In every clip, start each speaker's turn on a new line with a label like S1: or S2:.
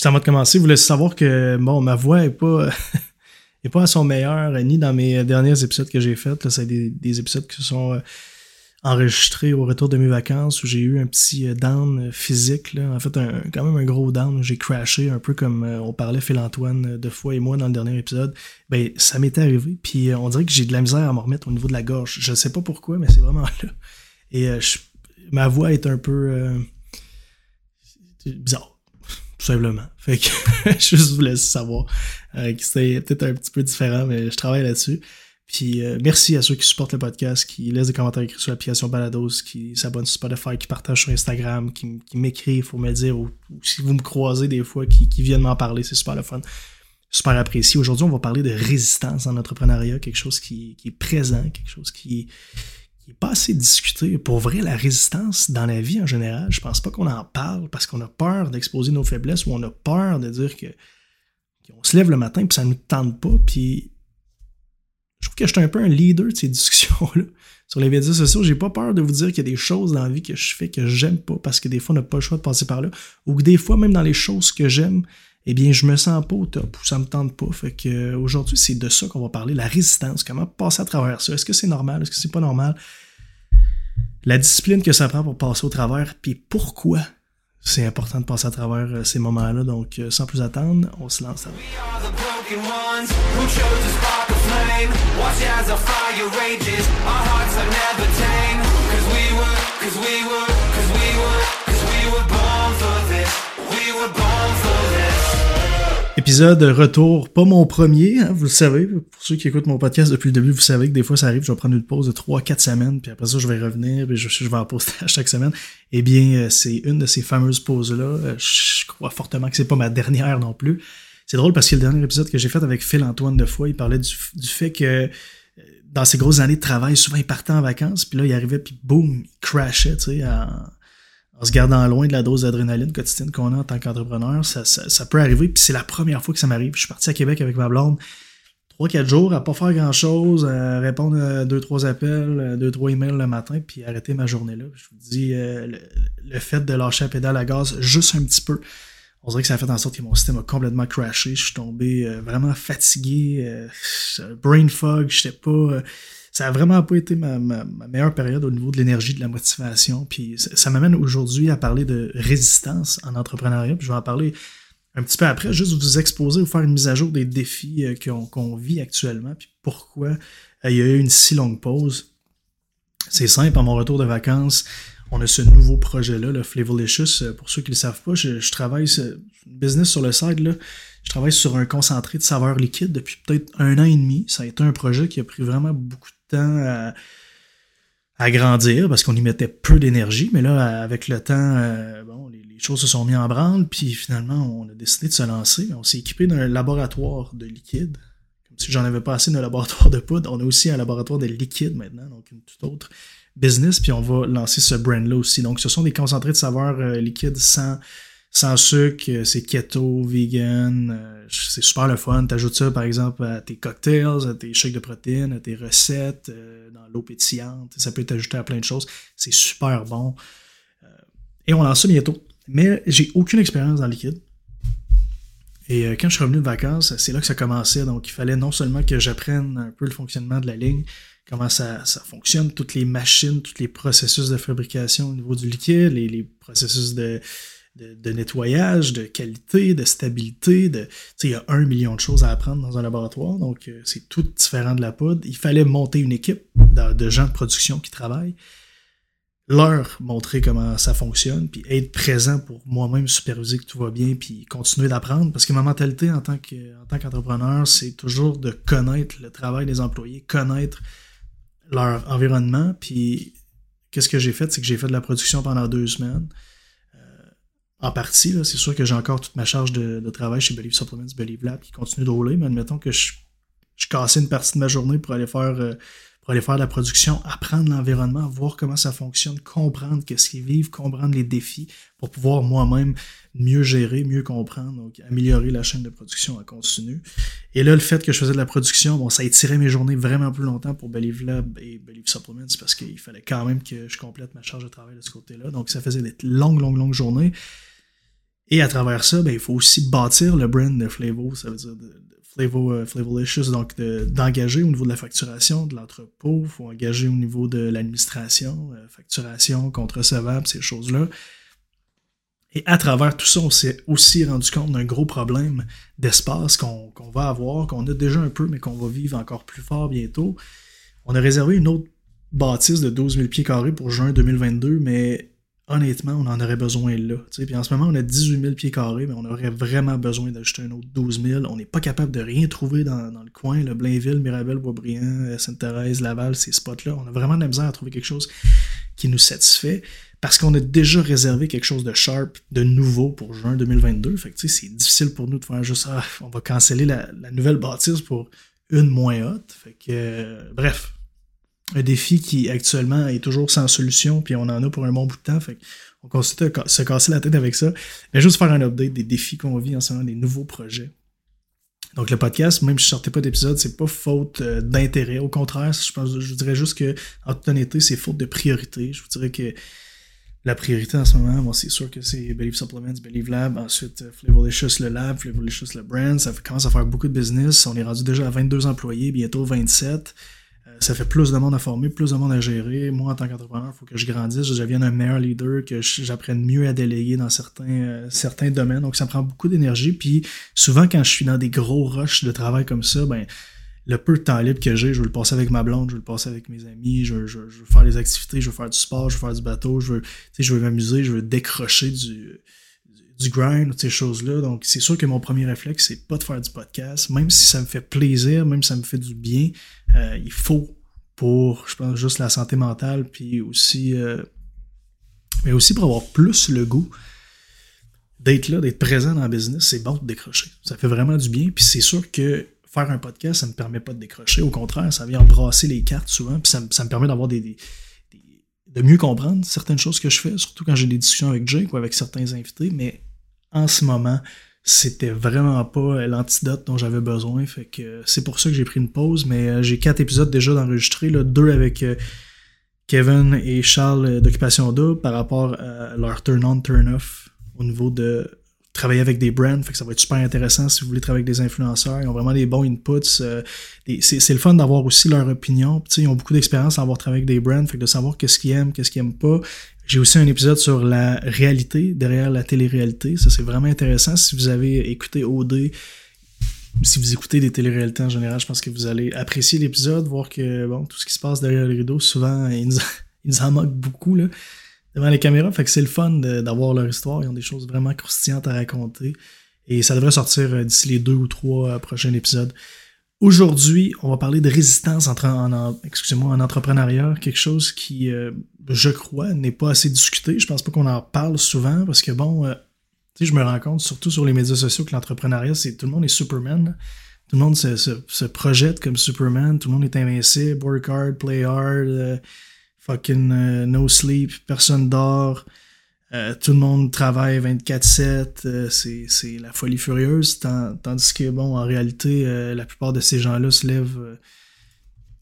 S1: juste avant de commencer, vous laissez savoir que bon, ma voix est pas, est pas à son meilleur, ni dans mes derniers épisodes que j'ai faits. C'est des, des, épisodes qui sont euh, enregistrés au retour de mes vacances où j'ai eu un petit euh, down physique. Là. En fait, un, quand même un gros down. J'ai crashé un peu comme euh, on parlait Phil-Antoine de fois et moi dans le dernier épisode. Ben, ça m'était arrivé. Puis on dirait que j'ai de la misère à m'en remettre au niveau de la gorge. Je sais pas pourquoi, mais c'est vraiment là. Et ma voix est un peu bizarre tout simplement. Fait que je vous laisse savoir euh, c'était peut-être un petit peu différent, mais je travaille là-dessus. Puis euh, merci à ceux qui supportent le podcast, qui laissent des commentaires écrits sur l'application Balados, qui s'abonnent sur Spotify, qui partagent sur Instagram, qui, m'écrivent pour me dire, ou, si vous me croisez des fois, qui, viennent m'en parler, c'est super le fun. Super apprécié. Aujourd'hui, on va parler de résistance en entrepreneuriat, quelque chose qui, qui est présent, quelque chose qui, pas assez discuté. Pour vrai, la résistance dans la vie en général, je pense pas qu'on en parle parce qu'on a peur d'exposer nos faiblesses ou on a peur de dire que qu'on se lève le matin puis ça ne nous tente pas. Puis je trouve que je suis un peu un leader de ces discussions-là. Sur les médias sociaux, j'ai pas peur de vous dire qu'il y a des choses dans la vie que je fais que j'aime pas parce que des fois on n'a pas le choix de passer par là. Ou que des fois, même dans les choses que j'aime, eh bien, je me sens pas au top ou ça me tente pas. Fait que euh, aujourd'hui, c'est de ça qu'on va parler, la résistance, comment passer à travers ça. Est-ce que c'est normal? Est-ce que c'est pas normal? La discipline que ça prend pour passer au travers, puis pourquoi c'est important de passer à travers euh, ces moments-là. Donc, euh, sans plus attendre, on se lance. Épisode retour, pas mon premier, hein, vous le savez. Pour ceux qui écoutent mon podcast depuis le début, vous savez que des fois ça arrive, je vais prendre une pause de 3-4 semaines, puis après ça je vais revenir, puis je, vais en poster à chaque semaine. Eh bien, euh, c'est une de ces fameuses pauses-là. Euh, je crois fortement que c'est pas ma dernière non plus. C'est drôle parce que le dernier épisode que j'ai fait avec Phil Antoine de fois, il parlait du, du fait que euh, dans ses grosses années de travail, souvent il partait en vacances, puis là il arrivait, puis boum, il crashait, tu sais, en en se gardant loin de la dose d'adrénaline quotidienne qu'on a en tant qu'entrepreneur, ça, peut arriver. Puis c'est la première fois que ça m'arrive. Je suis parti à Québec avec ma blonde. Trois, quatre jours à pas faire grand chose, à répondre à deux, trois appels, deux, trois emails le matin, puis arrêter ma journée là. Je vous dis, euh, le, fait de lâcher la pédale à gaz juste un petit peu, on dirait que ça a fait en sorte que mon système a complètement crashé. Je suis tombé euh, vraiment fatigué, euh, brain fog, j'étais pas ça a vraiment pas été ma, meilleure période au niveau de l'énergie, de la motivation. Puis ça, m'amène aujourd'hui à parler de résistance en entrepreneuriat. Puis je vais en parler un petit peu après, juste vous exposer, vous faire une mise à jour des défis euh, qu'on vit actuellement, puis pourquoi euh, il y a eu une si longue pause. C'est simple, à mon retour de vacances, on a ce nouveau projet-là, le Flavolicious. Euh, pour ceux qui ne le savent pas, je, je travaille business sur le side. Là. Je travaille sur un concentré de saveur liquide depuis peut-être un an et demi. Ça a été un projet qui a pris vraiment beaucoup de à, grandir parce qu'on y mettait peu d'énergie. Mais là, avec le temps, euh, bon, les, choses se sont mises en branle. Puis finalement, on a décidé de se lancer. On s'est équipé d'un laboratoire de liquide. Comme si j'en avais pas assez d'un laboratoire de poudre. On a aussi un laboratoire de liquide maintenant, donc une toute autre business. Puis on va lancer ce brand-là aussi. Donc, ce sont des concentrés de saveur euh, liquide sans sans sucre, euh, c'est keto, vegan, euh, c'est super le fun. T'ajoutes ça, par exemple, à tes cocktails, à tes shakes de protéines, à tes recettes, euh, dans l'eau pétillante. Ça peut t'ajouter à plein de choses. C'est super bon. et on lance ça bientôt. Mais j'ai aucune expérience dans le liquide. Et quand je suis revenu de vacances, c'est là que ça commençait. Donc, il fallait non seulement que j'apprenne un peu le fonctionnement de la ligne, comment ça, ça, fonctionne, toutes les machines, tous les processus de fabrication au niveau du liquide, les processus de, de, nettoyage, de qualité, de stabilité. De, il y a un million de choses à apprendre dans un laboratoire, donc euh, c'est tout différent de la poudre. Il fallait monter une équipe de, gens de production qui travaillent, leur montrer comment ça fonctionne, puis être présent pour moi-même superviser que tout va bien, puis continuer d'apprendre. Parce que ma mentalité en tant qu'entrepreneur, c'est toujours de connaître le travail des employés, connaître leur environnement. Puis qu'est-ce que j'ai fait, c'est que j'ai fait de la production pendant deux semaines en partie. C'est sûr que j'ai encore toute ma charge de, travail chez Believe Supplements, Believe Lab qui continue de rouler, mais admettons que je, je cassais une partie de ma journée pour aller faire, euh, pour aller faire de la production, apprendre l'environnement, voir comment ça fonctionne, comprendre qu'est-ce qu'ils vivent, comprendre les défis pour pouvoir moi-même mieux gérer, mieux comprendre, donc améliorer la chaîne de production en continu. Et là, le fait que je faisais de la production, bon, ça étirait mes journées vraiment plus longtemps pour Believe Lab et Believe Supplements parce qu'il fallait quand même que je complète ma charge de travail de ce côté-là. Donc, ça faisait des longues, longues, longues journées. Et à travers ça, ben, il faut aussi bâtir le brand de Flavo, ça veut dire de, euh, donc d'engager au niveau de la facturation, de l'entrepôt, il faut engager au niveau de l'administration, euh, facturation, compte recevable, ces choses-là. Et à travers tout ça, on s'est aussi rendu compte d'un gros problème d'espace qu'on va avoir, qu'on a déjà un peu, mais qu'on va vivre encore plus fort bientôt. On a réservé une autre bâtisse de 12 000 pieds carrés pour juin 2022, mais honnêtement, on en aurait besoin là. Puis en ce moment, on a 18 000 pieds carrés, mais on aurait vraiment besoin d'ajouter un autre 12 000. On n'est pas capable de rien trouver dans, le coin, le Blainville, Mirabel, Boisbriand, Sainte-Thérèse, Laval, ces spots-là. On a vraiment de la à trouver quelque chose qui nous satisfait parce qu'on a déjà réservé quelque chose de sharp, de nouveau pour juin 2022. Fait que c'est difficile pour nous de faire juste ah, on va canceller la, nouvelle bâtisse pour une moins haute. Fait que euh, bref, un défi qui actuellement est toujours sans solution, puis on en a pour un bon bout de temps. Fait on continue à se casser la tête avec ça. Mais juste faire un update des défis qu'on vit en ce moment, des nouveaux projets. Donc le podcast, même si je sortais pas d'épisode, c'est pas faute euh, d'intérêt. Au contraire, je pense, je dirais juste que, en toute honnêteté, c'est faute de priorité. Je vous dirais que la priorité en ce moment, bon, c'est sûr que c'est Believe Supplements, Believe Lab, ensuite euh, Flavolicious le Lab, Flavolicious le Brand. Ça commence à faire beaucoup de business. On est rendu déjà à 22 employés, bientôt 27 ça fait plus de monde à former, plus de monde à gérer. Moi, en tant qu'entrepreneur, il faut que je grandisse, je devienne un meilleur leader, que j'apprenne mieux à déléguer dans certains, euh, certains domaines. Donc, ça prend beaucoup d'énergie. Puis, souvent, quand je suis dans des gros rushs de travail comme ça, ben, le peu de temps libre que j'ai, je veux le passer avec ma blonde, je veux le passer avec mes amis, je, je, veux faire des activités, je veux faire du sport, je veux faire du bateau, je veux, je veux m'amuser, je veux décrocher du, du grind, ces choses-là. Donc, c'est sûr que mon premier réflexe, c'est pas de faire du podcast. Même si ça me fait plaisir, même si ça me fait du bien, euh, il faut pour, je pense, juste la santé mentale, puis aussi, euh, mais aussi pour avoir plus le goût d'être là, d'être présent dans le business, c'est bon de décrocher. Ça fait vraiment du bien, puis c'est sûr que faire un podcast, ça ne me permet pas de décrocher. Au contraire, ça vient embrasser les cartes souvent, puis ça, me permet d'avoir des, de mieux comprendre certaines choses que je fais, surtout quand j'ai des discussions avec Jake ou avec certains invités, mais en ce moment, c'était vraiment pas l'antidote dont j'avais besoin. Fait que c'est pour ça que j'ai pris une pause. Mais euh, j'ai quatre épisodes déjà d'enregistrer, deux avec euh, Kevin et Charles d'Occupation Double par rapport à leur turn-on, turn-off au niveau de travailler avec des brands. Fait que ça va être super intéressant si vous voulez travailler avec des influenceurs. Ils ont vraiment des bons inputs. Euh, c'est le fun d'avoir aussi leur opinion. ils ont beaucoup d'expérience à avoir travaillé avec des brands. Fait de savoir qu'est-ce qu'ils aiment, qu'est-ce qu'ils aiment pas. J'ai aussi un épisode sur la réalité derrière la télé-réalité. Ça, c'est vraiment intéressant. Si vous avez écouté OD, si vous écoutez des télé-réalités en général, je pense que vous allez apprécier l'épisode, voir que bon, tout ce qui se passe derrière le rideau, souvent, ils nous, en manquent beaucoup là, devant les caméras. Fait que c'est le fun d'avoir leur histoire. Ils ont des choses vraiment croustillantes à raconter. Et ça devrait sortir euh, d'ici les deux ou trois euh, prochains épisodes. Aujourd'hui, on va parler de résistance en, excusez-moi, en entrepreneuriat, quelque chose qui, euh, je crois, n'est pas assez discuté. Je pense pas qu'on en parle souvent parce que bon, euh, je me rends compte, surtout sur les médias sociaux, que l'entrepreneuriat, c'est tout le monde est Superman. Tout le monde se, projette comme Superman, tout le monde est invincible, work hard, play hard, euh, fucking no sleep, personne dort. Euh, tout le monde travaille 24-7, euh, c'est la folie furieuse, tandis que, bon, en réalité, euh, la plupart de ces gens-là se lèvent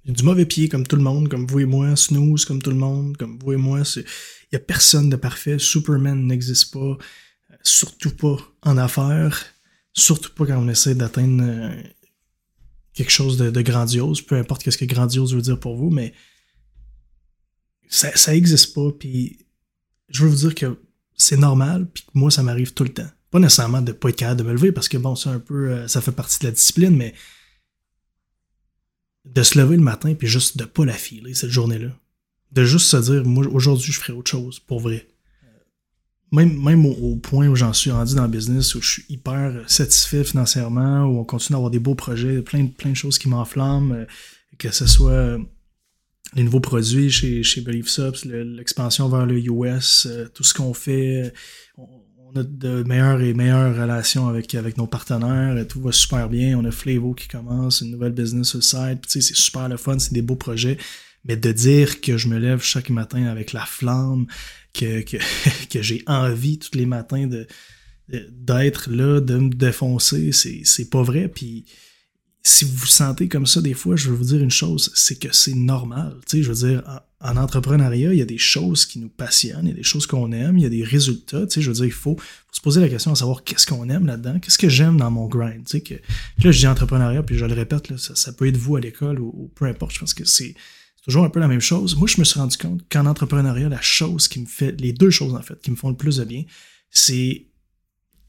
S1: du mauvais pied, comme tout le monde, comme vous et moi, snooze, comme tout le monde, comme vous et moi. Il n'y a personne de parfait, Superman n'existe pas, surtout pas en affaires, surtout pas quand on essaie d'atteindre quelque chose de, grandiose, peu importe ce que grandiose veut dire pour vous, mais ça, ça existe pas, puis je veux vous dire que c'est normal, puis que moi, ça m'arrive tout le temps. Pas nécessairement de pas être capable de me lever, parce que bon, c'est un peu, euh, ça fait partie de la discipline, mais de se lever le matin, puis juste de pas la filer cette journée-là. De juste se dire, moi, aujourd'hui, je ferai autre chose, pour vrai. Même, même au, point où j'en suis rendu dans le business, où je suis hyper satisfait financièrement, où on continue d'avoir des beaux projets, plein, plein de choses qui m'enflamment, euh, que ce soit les nouveaux produits chez, chez Believe l'expansion vers le US, euh, tout ce qu'on fait. On, a de meilleures et meilleures relations avec, avec nos partenaires. Tout va super bien. On a Flavo qui commence, une nouvelle business au site. C'est super le fun, c'est des beaux projets. Mais de dire que je me lève chaque matin avec la flamme, que, que, que j'ai envie tous les matins de d'être là, de me défoncer, c'est pas vrai. Puis si vous vous sentez comme ça des fois, je veux vous dire une chose, c'est que c'est normal. Tu sais, je veux dire, en, entrepreneuriat, il y a des choses qui nous passionnent, il y a des choses qu'on aime, il y a des résultats. Tu sais, je veux dire, il faut, se poser la question de savoir qu'est-ce qu'on aime là-dedans, qu'est-ce que j'aime dans mon grind. Tu sais, que, là, je dis entrepreneuriat, puis je le répète, ça, peut être vous à l'école ou, peu importe. Je pense que c'est toujours un peu la même chose. Moi, je me suis rendu compte qu'en entrepreneuriat, la chose qui me fait, les deux choses en fait, qui me font le plus de bien, c'est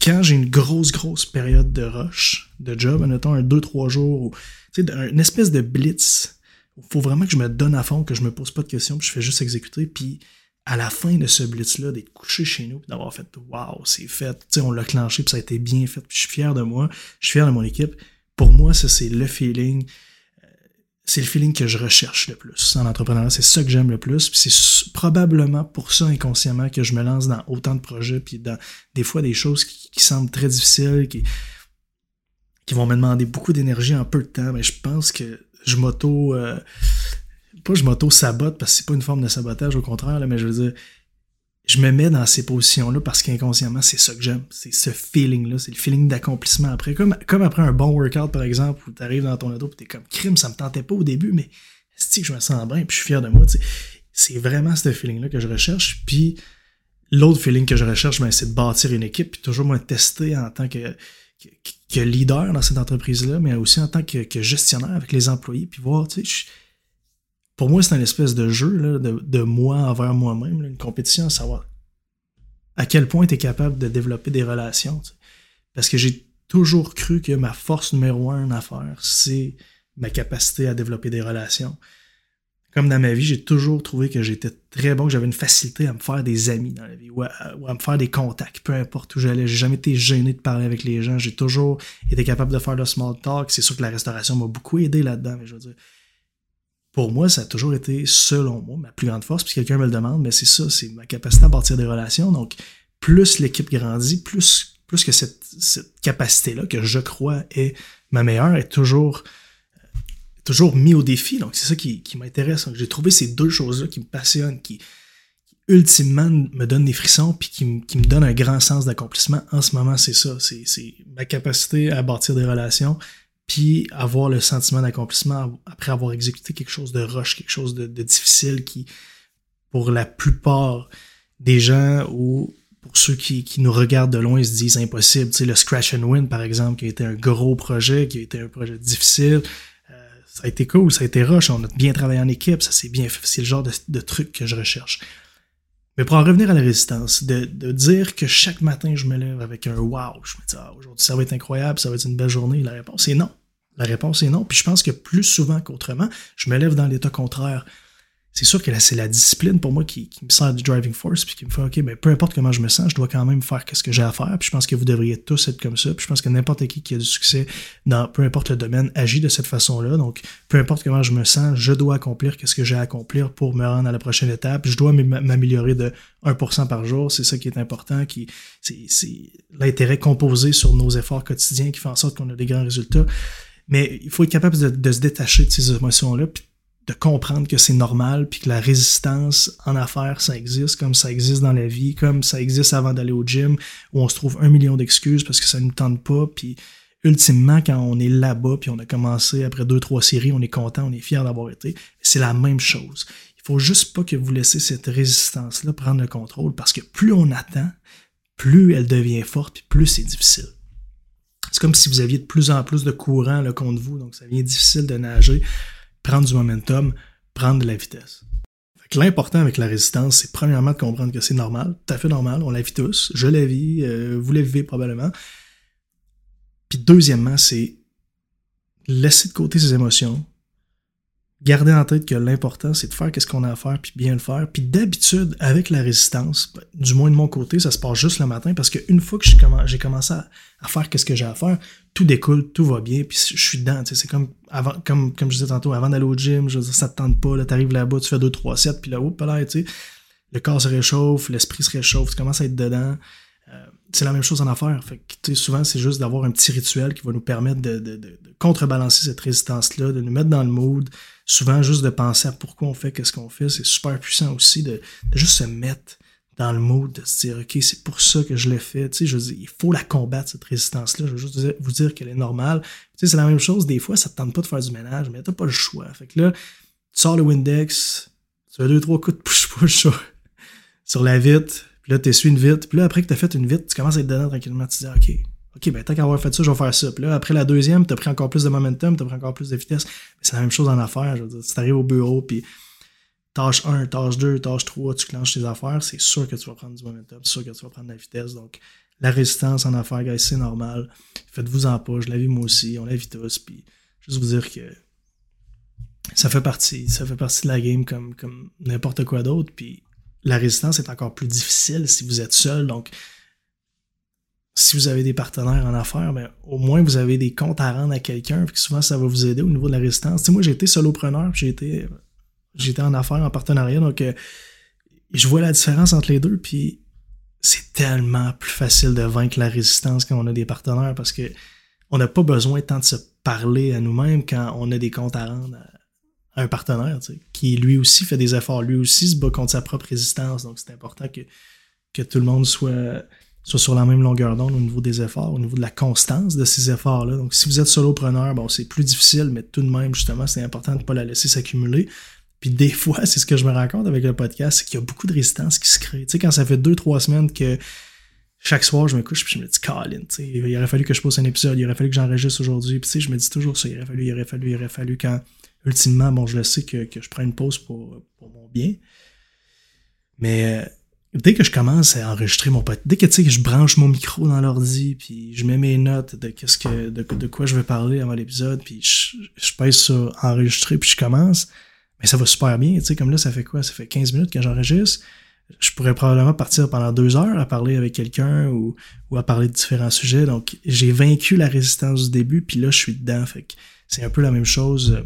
S1: quand j'ai une grosse, grosse période de rush, de job, admettons un 2-3 jours, ou, une espèce de blitz, il faut vraiment que je me donne à fond, que je me pose pas de questions, puis je fais juste exécuter, puis à la fin de ce blitz-là, d'être couché chez nous, puis d'avoir fait « Wow, c'est fait! » Tu sais, on l'a clenché, puis ça a été bien fait, puis je suis fier de moi, je suis fier de mon équipe. Pour moi, ça, c'est le feeling c'est le feeling que je recherche le plus en entrepreneuriat. C'est ça que j'aime le plus. Puis c'est probablement pour ça inconsciemment que je me lance dans autant de projets, puis dans des fois des choses qui, semblent très difficiles, qui, qui vont me demander beaucoup d'énergie en peu de temps. Mais je pense que je m'auto. Euh, pas je m'auto-sabote parce que c'est pas une forme de sabotage, au contraire, mais je veux dire, je me mets dans ces positions-là parce qu'inconsciemment, c'est ça que j'aime. C'est ce feeling-là. C'est le feeling d'accomplissement après. Comme, comme après un bon workout, par exemple, où tu arrives dans ton auto et t'es comme crime, ça me tentait pas au début, mais que je me sens bien? Puis je suis fier de moi. C'est vraiment ce feeling-là que je recherche. Puis l'autre feeling que je recherche, ben, c'est de bâtir une équipe, puis toujours me tester en tant que, que, leader dans cette entreprise-là, mais aussi en tant que, gestionnaire avec les employés, puis voir, tu sais, pour moi, c'est un espèce de jeu de, moi envers moi-même, une compétition à savoir à quel point tu es capable de développer des relations. Parce que j'ai toujours cru que ma force numéro un en affaires, c'est ma capacité à développer des relations. Comme dans ma vie, j'ai toujours trouvé que j'étais très bon, que j'avais une facilité à me faire des amis dans la vie ou à, me faire des contacts, peu importe où j'allais. J'ai jamais été gêné de parler avec les gens. J'ai toujours été capable de faire le small talk. C'est sûr que la restauration m'a beaucoup aidé là-dedans, mais je veux dire, pour moi, ça a toujours été, selon moi, ma plus grande force. Puis quelqu'un me le demande, mais c'est ça, c'est ma capacité à bâtir des relations. Donc, plus l'équipe grandit, plus, plus que cette, capacité-là, que je crois est ma meilleure, est toujours, toujours mis au défi. Donc, c'est ça qui, m'intéresse. J'ai trouvé ces deux choses-là qui me passionnent, qui, ultimement me donnent des frissons, puis qui, qui me donnent un grand sens d'accomplissement. En ce moment, c'est ça. C'est ma capacité à bâtir des relations, puis avoir le sentiment d'accomplissement après avoir exécuté quelque chose de rush, quelque chose de, difficile qui, pour la plupart des gens ou pour ceux qui, nous regardent de loin, ils se disent impossible. Tu sais, le Scratch and Win, par exemple, qui a été un gros projet, qui a été un projet difficile. Euh, ça a été cool, ça a été rush, on a bien travaillé en équipe, ça s'est bien fait. C'est le genre de, de, truc que je recherche. Mais pour en revenir à la résistance, de, de, dire que chaque matin je me lève avec un wow, je me dis ah, aujourd'hui ça va être incroyable, ça va être une belle journée, la réponse est non. La réponse est non. Puis je pense que plus souvent qu'autrement, je me lève dans l'état contraire. C'est sûr que là, c'est la discipline pour moi qui, me sert du driving force, puis qui me fait, OK, mais peu importe comment je me sens, je dois quand même faire ce que j'ai à faire. Puis je pense que vous devriez tous être comme ça. Puis je pense que n'importe qui qui a du succès dans peu importe le domaine agit de cette façon-là. Donc, peu importe comment je me sens, je dois accomplir ce que j'ai à accomplir pour me rendre à la prochaine étape. Je dois m'améliorer de 1% par jour. C'est ça qui est important. Qui, c'est l'intérêt composé sur nos efforts quotidiens qui fait en sorte qu'on a des grands résultats. Mais il faut être capable de, se détacher de ces émotions-là, puis de comprendre que c'est normal, puis que la résistance en affaires, ça existe, comme ça existe dans la vie, comme ça existe avant d'aller au gym, où on se trouve un million d'excuses parce que ça ne nous tente pas, puis ultimement, quand on est là-bas, puis on a commencé après deux, trois séries, on est content, on est fier d'avoir été, c'est la même chose. Il faut juste pas que vous laissez cette résistance-là prendre le contrôle, parce que plus on attend, plus elle devient forte, puis plus c'est difficile. C'est comme si vous aviez de plus en plus de courant là, contre vous, donc ça devient difficile de nager, prendre du momentum, prendre de la vitesse. L'important avec la résistance, c'est premièrement de comprendre que c'est normal, tout à fait normal, on la vit tous, je la vis, euh, vous la vivez probablement. Puis deuxièmement, c'est laisser de côté ses émotions, garder en tête que l'important, c'est de faire ce qu'on a à faire, puis bien le faire. Puis d'habitude, avec la résistance, ben, du moins de mon côté, ça se passe juste le matin, parce qu'une fois que j'ai commencé à, faire ce que j'ai à faire, tout découle, tout va bien, puis je suis dedans. C'est comme, avant, comme, comme je disais tantôt, avant d'aller au gym, je veux dire, ça te tente pas, là, t'arrives là-bas, tu fais 2, 3, 7, puis là, hop, là, tu sais, le corps se réchauffe, l'esprit se réchauffe, tu commences à être dedans. Euh, c'est la même chose en affaires. Fait que, souvent, c'est juste d'avoir un petit rituel qui va nous permettre de, contrebalancer cette résistance-là, de nous mettre dans le mood. Souvent, juste de penser à pourquoi on fait, qu'est-ce qu'on fait, c'est super puissant aussi de, juste se mettre dans le mood de se dire, OK, c'est pour ça que je l'ai fait. Tu sais, je il faut la combattre, cette résistance-là. Je veux juste vous dire qu'elle est normale. Tu sais, c'est la même chose. Des fois, ça te tente pas de faire du ménage, mais t'as pas le choix. Fait que là, tu sors le Windex, tu as deux, trois coups de push-push sur, la vitre, puis là, tu essuies une vitre. Puis là, après que tu as fait une vitre, tu commences à être donner tranquillement. Tu te dis, OK, OK, ben tant qu'à avoir fait ça, je vais faire ça. Puis là, après la deuxième, tu as pris encore plus de momentum, tu as pris encore plus de vitesse. c'est la même chose en affaires. Je veux dire, si tu arrives au bureau, puis tâche 1, tâche 2, tâche 3, tu clenches tes affaires, c'est sûr que tu vas prendre du momentum, c'est sûr que tu vas prendre de la vitesse. Donc, la résistance en affaires, guys, c'est normal. Faites-vous en pas, je la vis moi aussi, on la vit tous, puis juste vous dire que ça fait partie, ça fait partie de la game comme, comme n'importe quoi d'autre, puis la résistance est encore plus difficile si vous êtes seul, donc si vous avez des partenaires en affaires, ben, au moins vous avez des comptes à rendre à quelqu'un, puis souvent ça va vous aider au niveau de la résistance. moi, j'ai été solopreneur, j'ai été j'étais en affaires, en partenariat, donc euh, je vois la différence entre les deux, puis c'est tellement plus facile de vaincre la résistance quand on a des partenaires parce que on n'a pas besoin tant de se parler à nous-mêmes quand on a des comptes à rendre à, un partenaire, qui lui aussi fait des efforts, lui aussi se bat contre sa propre résistance, donc c'est important que, que tout le monde soit soit sur la même longueur d'onde au niveau des efforts, au niveau de la constance de ces efforts-là. Donc, si vous êtes solopreneur, bon, c'est plus difficile, mais tout de même, justement, c'est important de ne pas la laisser s'accumuler. Puis des fois, c'est ce que je me rends compte avec le podcast, c'est qu'il y a beaucoup de résistance qui se crée. Tu sais, quand ça fait deux, trois semaines que chaque soir, je me couche puis je me dis, Colin, tu sais, il aurait fallu que je pose un épisode, il aurait fallu que j'enregistre aujourd'hui. Puis tu sais, je me dis toujours ça, il aurait fallu, il aurait fallu, il aurait fallu quand, ultimement, bon, je le sais que, que je prends une pause pour, pour mon bien. Mais euh, dès que je commence à enregistrer mon podcast, dès que tu sais que je branche mon micro dans l'ordi, puis je mets mes notes de qu'est-ce que de, quoi je vais parler avant l'épisode, puis je, je pèse sur enregistrer, puis je commence, mais ça va super bien. Tu sais, comme là, ça fait quoi? Ça fait 15 minutes que j'enregistre. Je pourrais probablement partir pendant deux heures à parler avec quelqu'un ou, ou à parler de différents sujets. Donc, j'ai vaincu la résistance du début, puis là, je suis dedans. Fait que c'est un peu la même chose. Euh,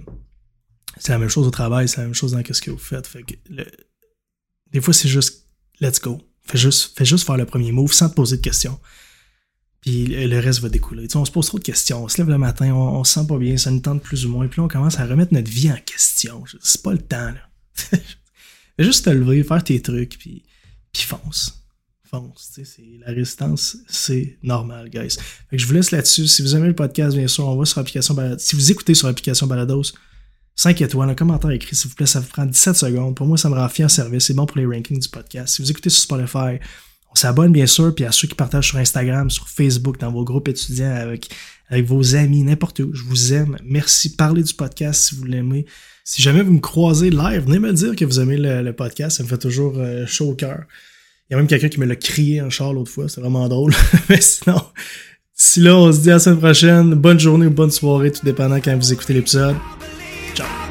S1: c'est la même chose au travail, c'est la même chose dans ce que vous faites. Fait que des fois, c'est juste let's go. Fais juste, fais juste faire le premier move sans te poser de questions. Puis le reste va découler. Tu on se pose trop de questions. On se lève le matin, on, se sent pas bien, ça nous tente plus ou moins. Puis là, on commence à remettre notre vie en question. C'est pas le temps, là. juste te lever, faire tes trucs, puis, puis fonce. Fonce. La résistance, c'est normal, guys. Fait que je vous laisse là-dessus. Si vous aimez le podcast, bien sûr, on va sur l'application. Si vous écoutez sur l'application Balados, 5 étoiles, un commentaire écrit, s'il vous plaît, ça vous prend 17 secondes. Pour moi, ça me rend fier service. C'est bon pour les rankings du podcast. Si vous écoutez sur Spotify, on s'abonne bien sûr, puis à ceux qui partagent sur Instagram, sur Facebook, dans vos groupes étudiants, avec, avec vos amis, n'importe où. Je vous aime. Merci. Parlez du podcast si vous l'aimez. Si jamais vous me croisez live, venez me dire que vous aimez le, podcast. Ça me fait toujours euh, chaud au cœur. Il y a même quelqu'un qui me l'a crié en char l'autre fois. C'est vraiment drôle. Mais sinon, si là, on se dit à la semaine prochaine. Bonne journée ou bonne soirée, tout dépendant quand vous écoutez l'épisode.
S2: Chao.